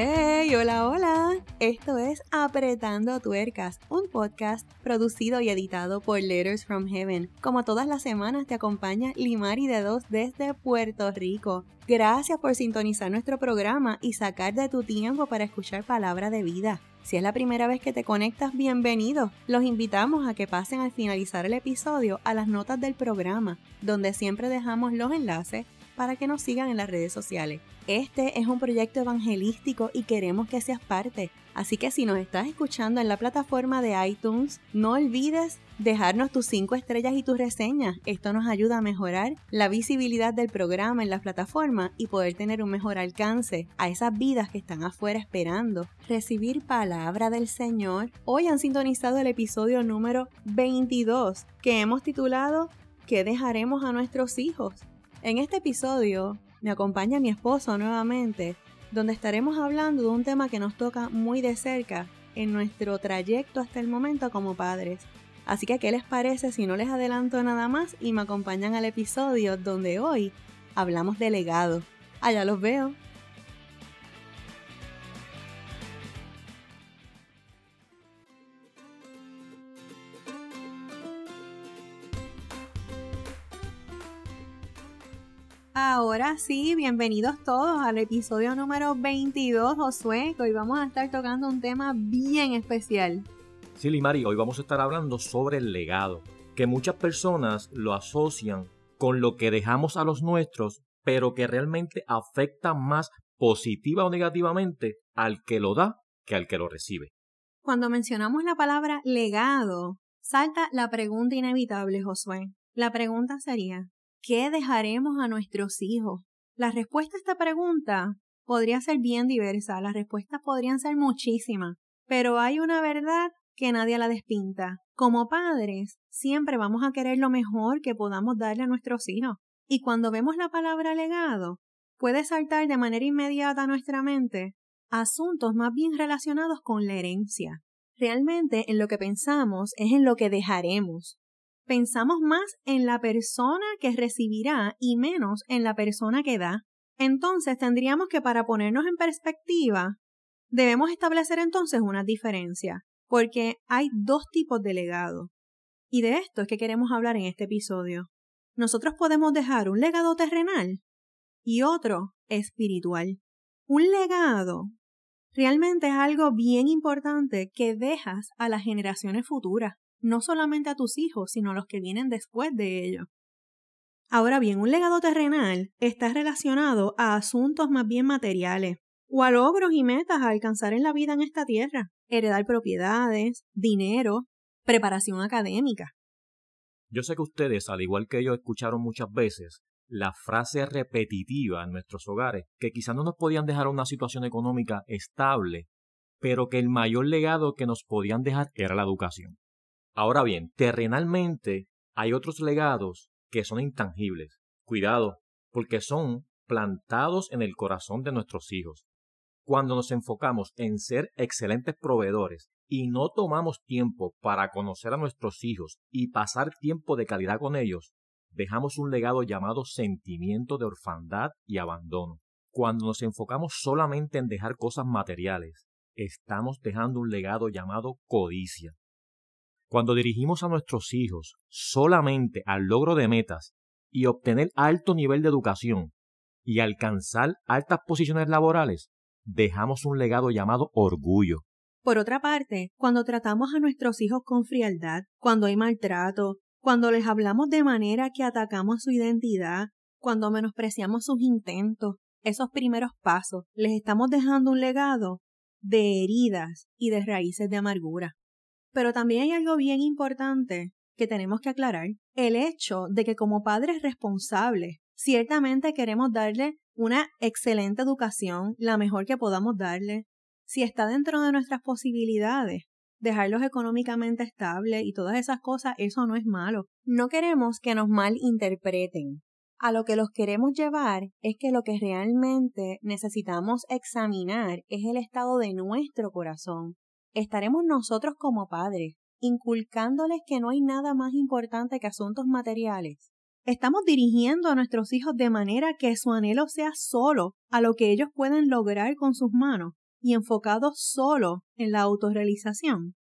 Hey, hola, hola. Esto es Apretando Tuercas, un podcast producido y editado por Letters from Heaven. Como todas las semanas te acompaña Limari de Dos desde Puerto Rico. Gracias por sintonizar nuestro programa y sacar de tu tiempo para escuchar palabra de vida. Si es la primera vez que te conectas, bienvenido. Los invitamos a que pasen al finalizar el episodio a las notas del programa, donde siempre dejamos los enlaces para que nos sigan en las redes sociales. Este es un proyecto evangelístico y queremos que seas parte. Así que si nos estás escuchando en la plataforma de iTunes, no olvides dejarnos tus 5 estrellas y tus reseñas. Esto nos ayuda a mejorar la visibilidad del programa en la plataforma y poder tener un mejor alcance a esas vidas que están afuera esperando recibir palabra del Señor. Hoy han sintonizado el episodio número 22 que hemos titulado ¿Qué dejaremos a nuestros hijos? En este episodio me acompaña mi esposo nuevamente, donde estaremos hablando de un tema que nos toca muy de cerca en nuestro trayecto hasta el momento como padres. Así que, ¿qué les parece si no les adelanto nada más y me acompañan al episodio donde hoy hablamos de legado? Allá los veo. Ahora sí, bienvenidos todos al episodio número 22, Josué. Hoy vamos a estar tocando un tema bien especial. Sí, Limari, hoy vamos a estar hablando sobre el legado, que muchas personas lo asocian con lo que dejamos a los nuestros, pero que realmente afecta más positiva o negativamente al que lo da que al que lo recibe. Cuando mencionamos la palabra legado, salta la pregunta inevitable, Josué. La pregunta sería, ¿Qué dejaremos a nuestros hijos? La respuesta a esta pregunta podría ser bien diversa, las respuestas podrían ser muchísimas, pero hay una verdad que nadie la despinta. Como padres, siempre vamos a querer lo mejor que podamos darle a nuestros hijos. Y cuando vemos la palabra legado, puede saltar de manera inmediata a nuestra mente asuntos más bien relacionados con la herencia. Realmente en lo que pensamos es en lo que dejaremos pensamos más en la persona que recibirá y menos en la persona que da. Entonces tendríamos que para ponernos en perspectiva, debemos establecer entonces una diferencia, porque hay dos tipos de legado. Y de esto es que queremos hablar en este episodio. Nosotros podemos dejar un legado terrenal y otro espiritual. Un legado realmente es algo bien importante que dejas a las generaciones futuras no solamente a tus hijos, sino a los que vienen después de ellos. Ahora bien, un legado terrenal está relacionado a asuntos más bien materiales o a logros y metas a alcanzar en la vida en esta tierra, heredar propiedades, dinero, preparación académica. Yo sé que ustedes, al igual que yo, escucharon muchas veces la frase repetitiva en nuestros hogares, que quizás no nos podían dejar una situación económica estable, pero que el mayor legado que nos podían dejar era la educación. Ahora bien, terrenalmente hay otros legados que son intangibles. Cuidado, porque son plantados en el corazón de nuestros hijos. Cuando nos enfocamos en ser excelentes proveedores y no tomamos tiempo para conocer a nuestros hijos y pasar tiempo de calidad con ellos, dejamos un legado llamado sentimiento de orfandad y abandono. Cuando nos enfocamos solamente en dejar cosas materiales, estamos dejando un legado llamado codicia. Cuando dirigimos a nuestros hijos solamente al logro de metas y obtener alto nivel de educación y alcanzar altas posiciones laborales, dejamos un legado llamado orgullo. Por otra parte, cuando tratamos a nuestros hijos con frialdad, cuando hay maltrato, cuando les hablamos de manera que atacamos su identidad, cuando menospreciamos sus intentos, esos primeros pasos, les estamos dejando un legado de heridas y de raíces de amargura. Pero también hay algo bien importante que tenemos que aclarar, el hecho de que como padres responsables, ciertamente queremos darle una excelente educación, la mejor que podamos darle, si está dentro de nuestras posibilidades, dejarlos económicamente estables y todas esas cosas, eso no es malo. No queremos que nos malinterpreten. A lo que los queremos llevar es que lo que realmente necesitamos examinar es el estado de nuestro corazón, estaremos nosotros como padres, inculcándoles que no hay nada más importante que asuntos materiales. Estamos dirigiendo a nuestros hijos de manera que su anhelo sea solo a lo que ellos pueden lograr con sus manos. y enfocados solo en la autorrealización.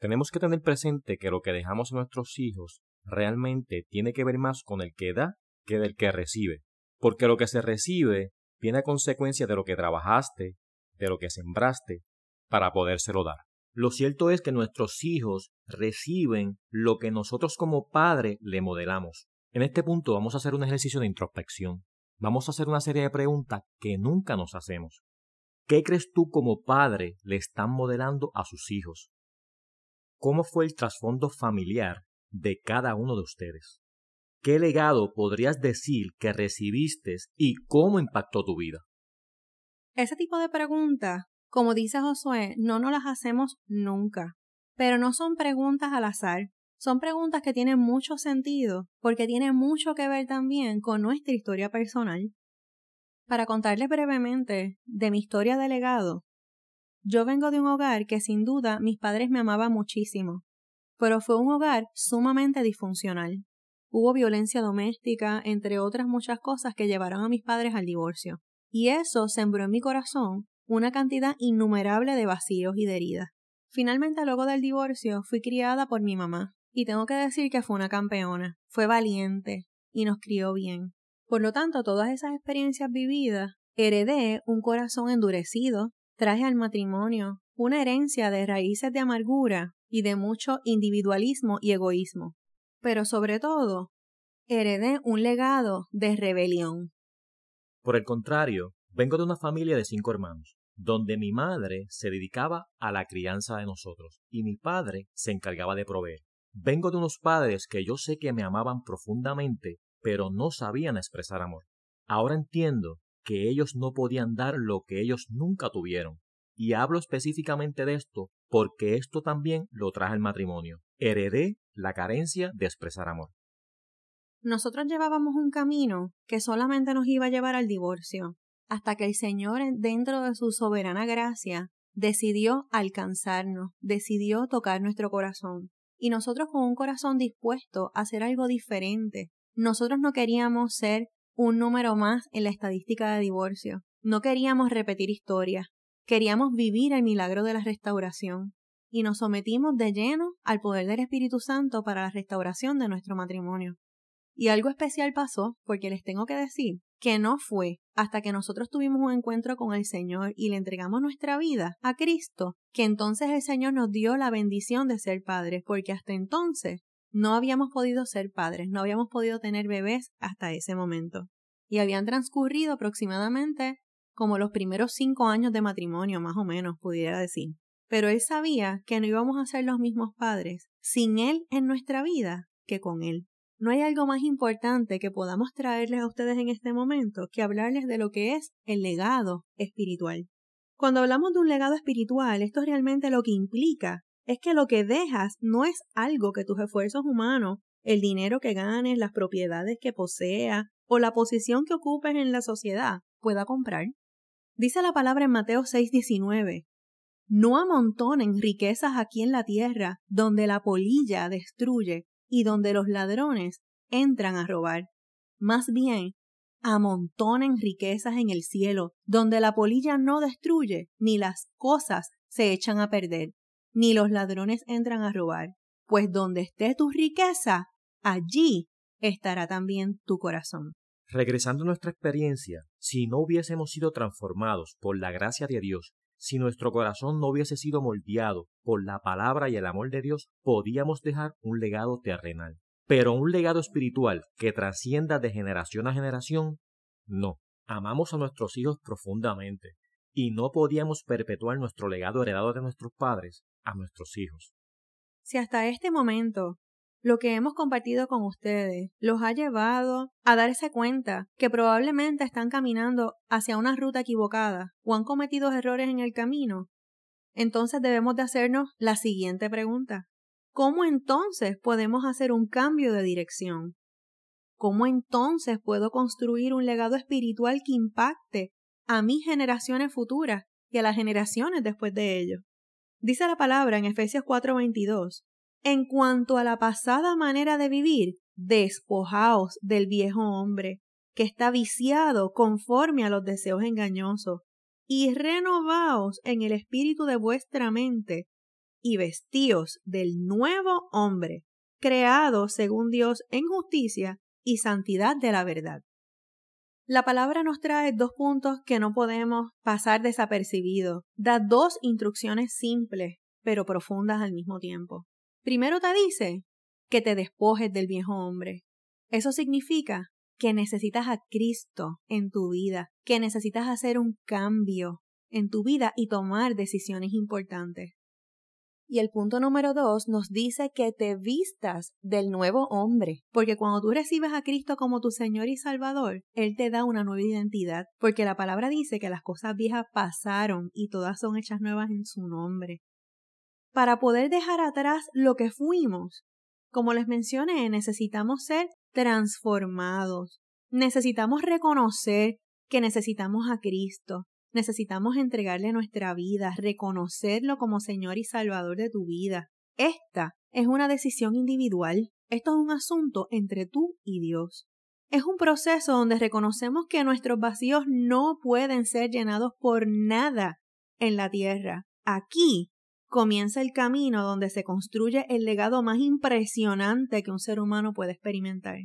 Tenemos que tener presente que lo que dejamos a nuestros hijos realmente tiene que ver más con el que da que del que recibe, porque lo que se recibe viene a consecuencia de lo que trabajaste, de lo que sembraste, para podérselo dar. Lo cierto es que nuestros hijos reciben lo que nosotros como padre le modelamos. En este punto vamos a hacer un ejercicio de introspección. Vamos a hacer una serie de preguntas que nunca nos hacemos. ¿Qué crees tú como padre le están modelando a sus hijos? ¿Cómo fue el trasfondo familiar de cada uno de ustedes? ¿Qué legado podrías decir que recibiste y cómo impactó tu vida? Ese tipo de preguntas, como dice Josué, no nos las hacemos nunca. Pero no son preguntas al azar, son preguntas que tienen mucho sentido porque tienen mucho que ver también con nuestra historia personal. Para contarles brevemente de mi historia de legado, yo vengo de un hogar que sin duda mis padres me amaban muchísimo, pero fue un hogar sumamente disfuncional. Hubo violencia doméstica, entre otras muchas cosas que llevaron a mis padres al divorcio. Y eso sembró en mi corazón una cantidad innumerable de vacíos y de heridas. Finalmente, luego del divorcio, fui criada por mi mamá. Y tengo que decir que fue una campeona. Fue valiente y nos crió bien. Por lo tanto, todas esas experiencias vividas, heredé un corazón endurecido, traje al matrimonio una herencia de raíces de amargura y de mucho individualismo y egoísmo pero sobre todo, heredé un legado de rebelión. Por el contrario, vengo de una familia de cinco hermanos, donde mi madre se dedicaba a la crianza de nosotros y mi padre se encargaba de proveer. Vengo de unos padres que yo sé que me amaban profundamente, pero no sabían expresar amor. Ahora entiendo que ellos no podían dar lo que ellos nunca tuvieron. Y hablo específicamente de esto porque esto también lo traje el matrimonio. Heredé la carencia de expresar amor. Nosotros llevábamos un camino que solamente nos iba a llevar al divorcio, hasta que el Señor, dentro de su soberana gracia, decidió alcanzarnos, decidió tocar nuestro corazón. Y nosotros con un corazón dispuesto a hacer algo diferente. Nosotros no queríamos ser un número más en la estadística de divorcio. No queríamos repetir historias. Queríamos vivir el milagro de la restauración y nos sometimos de lleno al poder del Espíritu Santo para la restauración de nuestro matrimonio. Y algo especial pasó, porque les tengo que decir que no fue hasta que nosotros tuvimos un encuentro con el Señor y le entregamos nuestra vida a Cristo, que entonces el Señor nos dio la bendición de ser padres, porque hasta entonces no habíamos podido ser padres, no habíamos podido tener bebés hasta ese momento. Y habían transcurrido aproximadamente como los primeros cinco años de matrimonio, más o menos, pudiera decir. Pero él sabía que no íbamos a ser los mismos padres sin él en nuestra vida que con él. No hay algo más importante que podamos traerles a ustedes en este momento que hablarles de lo que es el legado espiritual. Cuando hablamos de un legado espiritual, esto realmente lo que implica es que lo que dejas no es algo que tus esfuerzos humanos, el dinero que ganes, las propiedades que poseas o la posición que ocupes en la sociedad pueda comprar. Dice la palabra en Mateo 6:19, no amontonen riquezas aquí en la tierra, donde la polilla destruye y donde los ladrones entran a robar. Más bien, amontonen riquezas en el cielo, donde la polilla no destruye, ni las cosas se echan a perder, ni los ladrones entran a robar. Pues donde esté tu riqueza, allí estará también tu corazón. Regresando a nuestra experiencia, si no hubiésemos sido transformados por la gracia de Dios si nuestro corazón no hubiese sido moldeado por la palabra y el amor de Dios, podíamos dejar un legado terrenal. Pero un legado espiritual que trascienda de generación a generación, no. Amamos a nuestros hijos profundamente y no podíamos perpetuar nuestro legado heredado de nuestros padres a nuestros hijos. Si hasta este momento lo que hemos compartido con ustedes los ha llevado a darse cuenta que probablemente están caminando hacia una ruta equivocada o han cometido errores en el camino, entonces debemos de hacernos la siguiente pregunta. ¿Cómo entonces podemos hacer un cambio de dirección? ¿Cómo entonces puedo construir un legado espiritual que impacte a mis generaciones futuras y a las generaciones después de ellos? Dice la palabra en Efesios 4:22, en cuanto a la pasada manera de vivir, despojaos del viejo hombre, que está viciado conforme a los deseos engañosos, y renovaos en el espíritu de vuestra mente y vestíos del nuevo hombre, creado según Dios en justicia y santidad de la verdad. La palabra nos trae dos puntos que no podemos pasar desapercibidos. Da dos instrucciones simples, pero profundas al mismo tiempo. Primero te dice que te despojes del viejo hombre. Eso significa que necesitas a Cristo en tu vida, que necesitas hacer un cambio en tu vida y tomar decisiones importantes. Y el punto número dos nos dice que te vistas del nuevo hombre, porque cuando tú recibes a Cristo como tu Señor y Salvador, Él te da una nueva identidad, porque la palabra dice que las cosas viejas pasaron y todas son hechas nuevas en su nombre. Para poder dejar atrás lo que fuimos, como les mencioné, necesitamos ser transformados. Necesitamos reconocer que necesitamos a Cristo. Necesitamos entregarle nuestra vida, reconocerlo como Señor y Salvador de tu vida. Esta es una decisión individual. Esto es un asunto entre tú y Dios. Es un proceso donde reconocemos que nuestros vacíos no pueden ser llenados por nada en la tierra. Aquí comienza el camino donde se construye el legado más impresionante que un ser humano puede experimentar.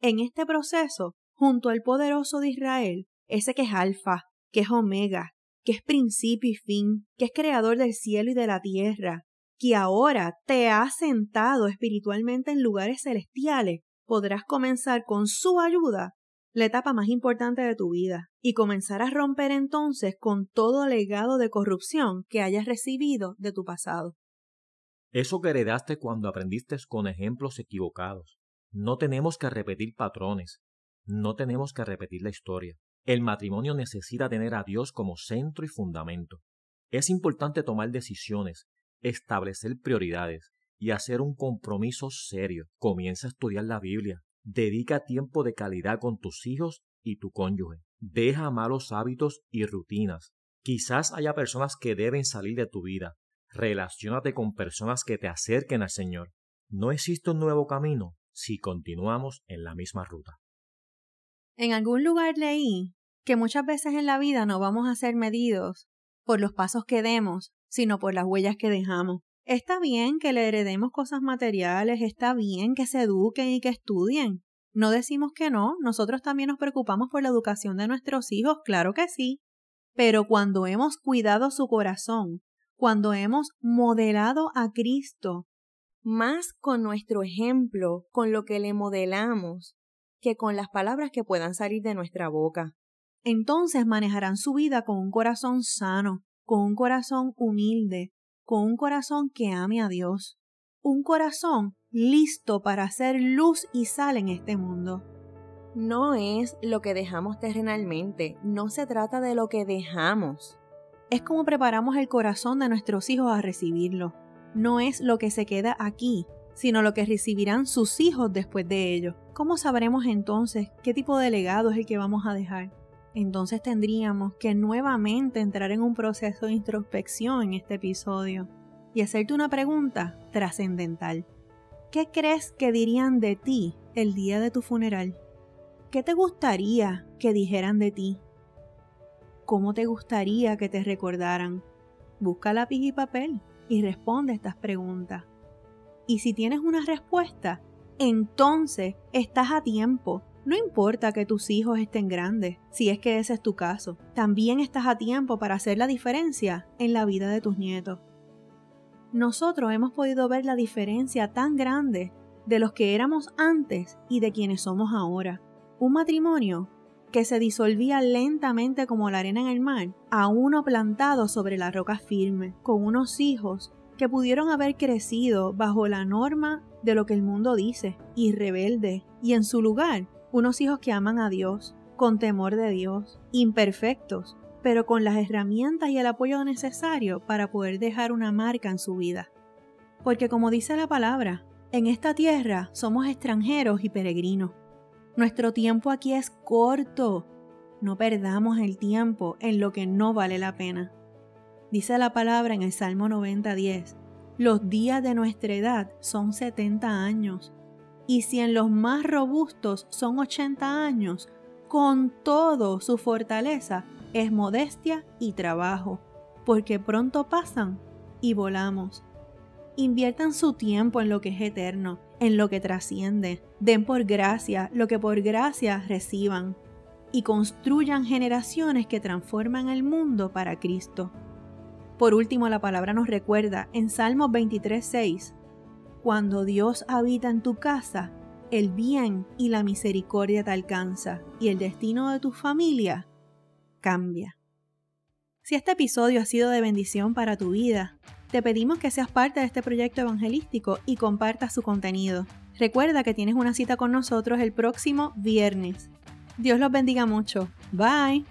En este proceso, junto al poderoso de Israel, ese que es alfa, que es omega, que es principio y fin, que es creador del cielo y de la tierra, que ahora te ha sentado espiritualmente en lugares celestiales, podrás comenzar con su ayuda la etapa más importante de tu vida y comenzar a romper entonces con todo legado de corrupción que hayas recibido de tu pasado. Eso que heredaste cuando aprendiste con ejemplos equivocados. No tenemos que repetir patrones, no tenemos que repetir la historia. El matrimonio necesita tener a Dios como centro y fundamento. Es importante tomar decisiones, establecer prioridades y hacer un compromiso serio. Comienza a estudiar la Biblia. Dedica tiempo de calidad con tus hijos y tu cónyuge. Deja malos hábitos y rutinas. Quizás haya personas que deben salir de tu vida. Relaciónate con personas que te acerquen al Señor. No existe un nuevo camino si continuamos en la misma ruta. En algún lugar leí que muchas veces en la vida no vamos a ser medidos por los pasos que demos, sino por las huellas que dejamos. Está bien que le heredemos cosas materiales, está bien que se eduquen y que estudien. No decimos que no, nosotros también nos preocupamos por la educación de nuestros hijos, claro que sí. Pero cuando hemos cuidado su corazón, cuando hemos modelado a Cristo, más con nuestro ejemplo, con lo que le modelamos, que con las palabras que puedan salir de nuestra boca. Entonces manejarán su vida con un corazón sano, con un corazón humilde, con un corazón que ame a Dios, un corazón listo para hacer luz y sal en este mundo. No es lo que dejamos terrenalmente, no se trata de lo que dejamos. Es como preparamos el corazón de nuestros hijos a recibirlo no es lo que se queda aquí, sino lo que recibirán sus hijos después de ello. ¿Cómo sabremos entonces qué tipo de legado es el que vamos a dejar? Entonces tendríamos que nuevamente entrar en un proceso de introspección en este episodio y hacerte una pregunta trascendental. ¿Qué crees que dirían de ti el día de tu funeral? ¿Qué te gustaría que dijeran de ti? ¿Cómo te gustaría que te recordaran? Busca lápiz y papel y responde estas preguntas. Y si tienes una respuesta, entonces estás a tiempo. No importa que tus hijos estén grandes, si es que ese es tu caso, también estás a tiempo para hacer la diferencia en la vida de tus nietos. Nosotros hemos podido ver la diferencia tan grande de los que éramos antes y de quienes somos ahora. Un matrimonio que se disolvía lentamente como la arena en el mar, a uno plantado sobre la roca firme, con unos hijos que pudieron haber crecido bajo la norma de lo que el mundo dice, y rebelde, y en su lugar, unos hijos que aman a Dios, con temor de Dios, imperfectos, pero con las herramientas y el apoyo necesario para poder dejar una marca en su vida. Porque como dice la palabra, en esta tierra somos extranjeros y peregrinos. Nuestro tiempo aquí es corto. No perdamos el tiempo en lo que no vale la pena. Dice la palabra en el Salmo 90:10, los días de nuestra edad son 70 años, y si en los más robustos son 80 años, con todo su fortaleza, es modestia y trabajo, porque pronto pasan y volamos. Inviertan su tiempo en lo que es eterno, en lo que trasciende. Den por gracia lo que por gracia reciban. Y construyan generaciones que transforman el mundo para Cristo. Por último, la palabra nos recuerda en Salmos 23:6, Cuando Dios habita en tu casa, el bien y la misericordia te alcanza y el destino de tu familia cambia. Si este episodio ha sido de bendición para tu vida, te pedimos que seas parte de este proyecto evangelístico y compartas su contenido. Recuerda que tienes una cita con nosotros el próximo viernes. Dios los bendiga mucho. Bye.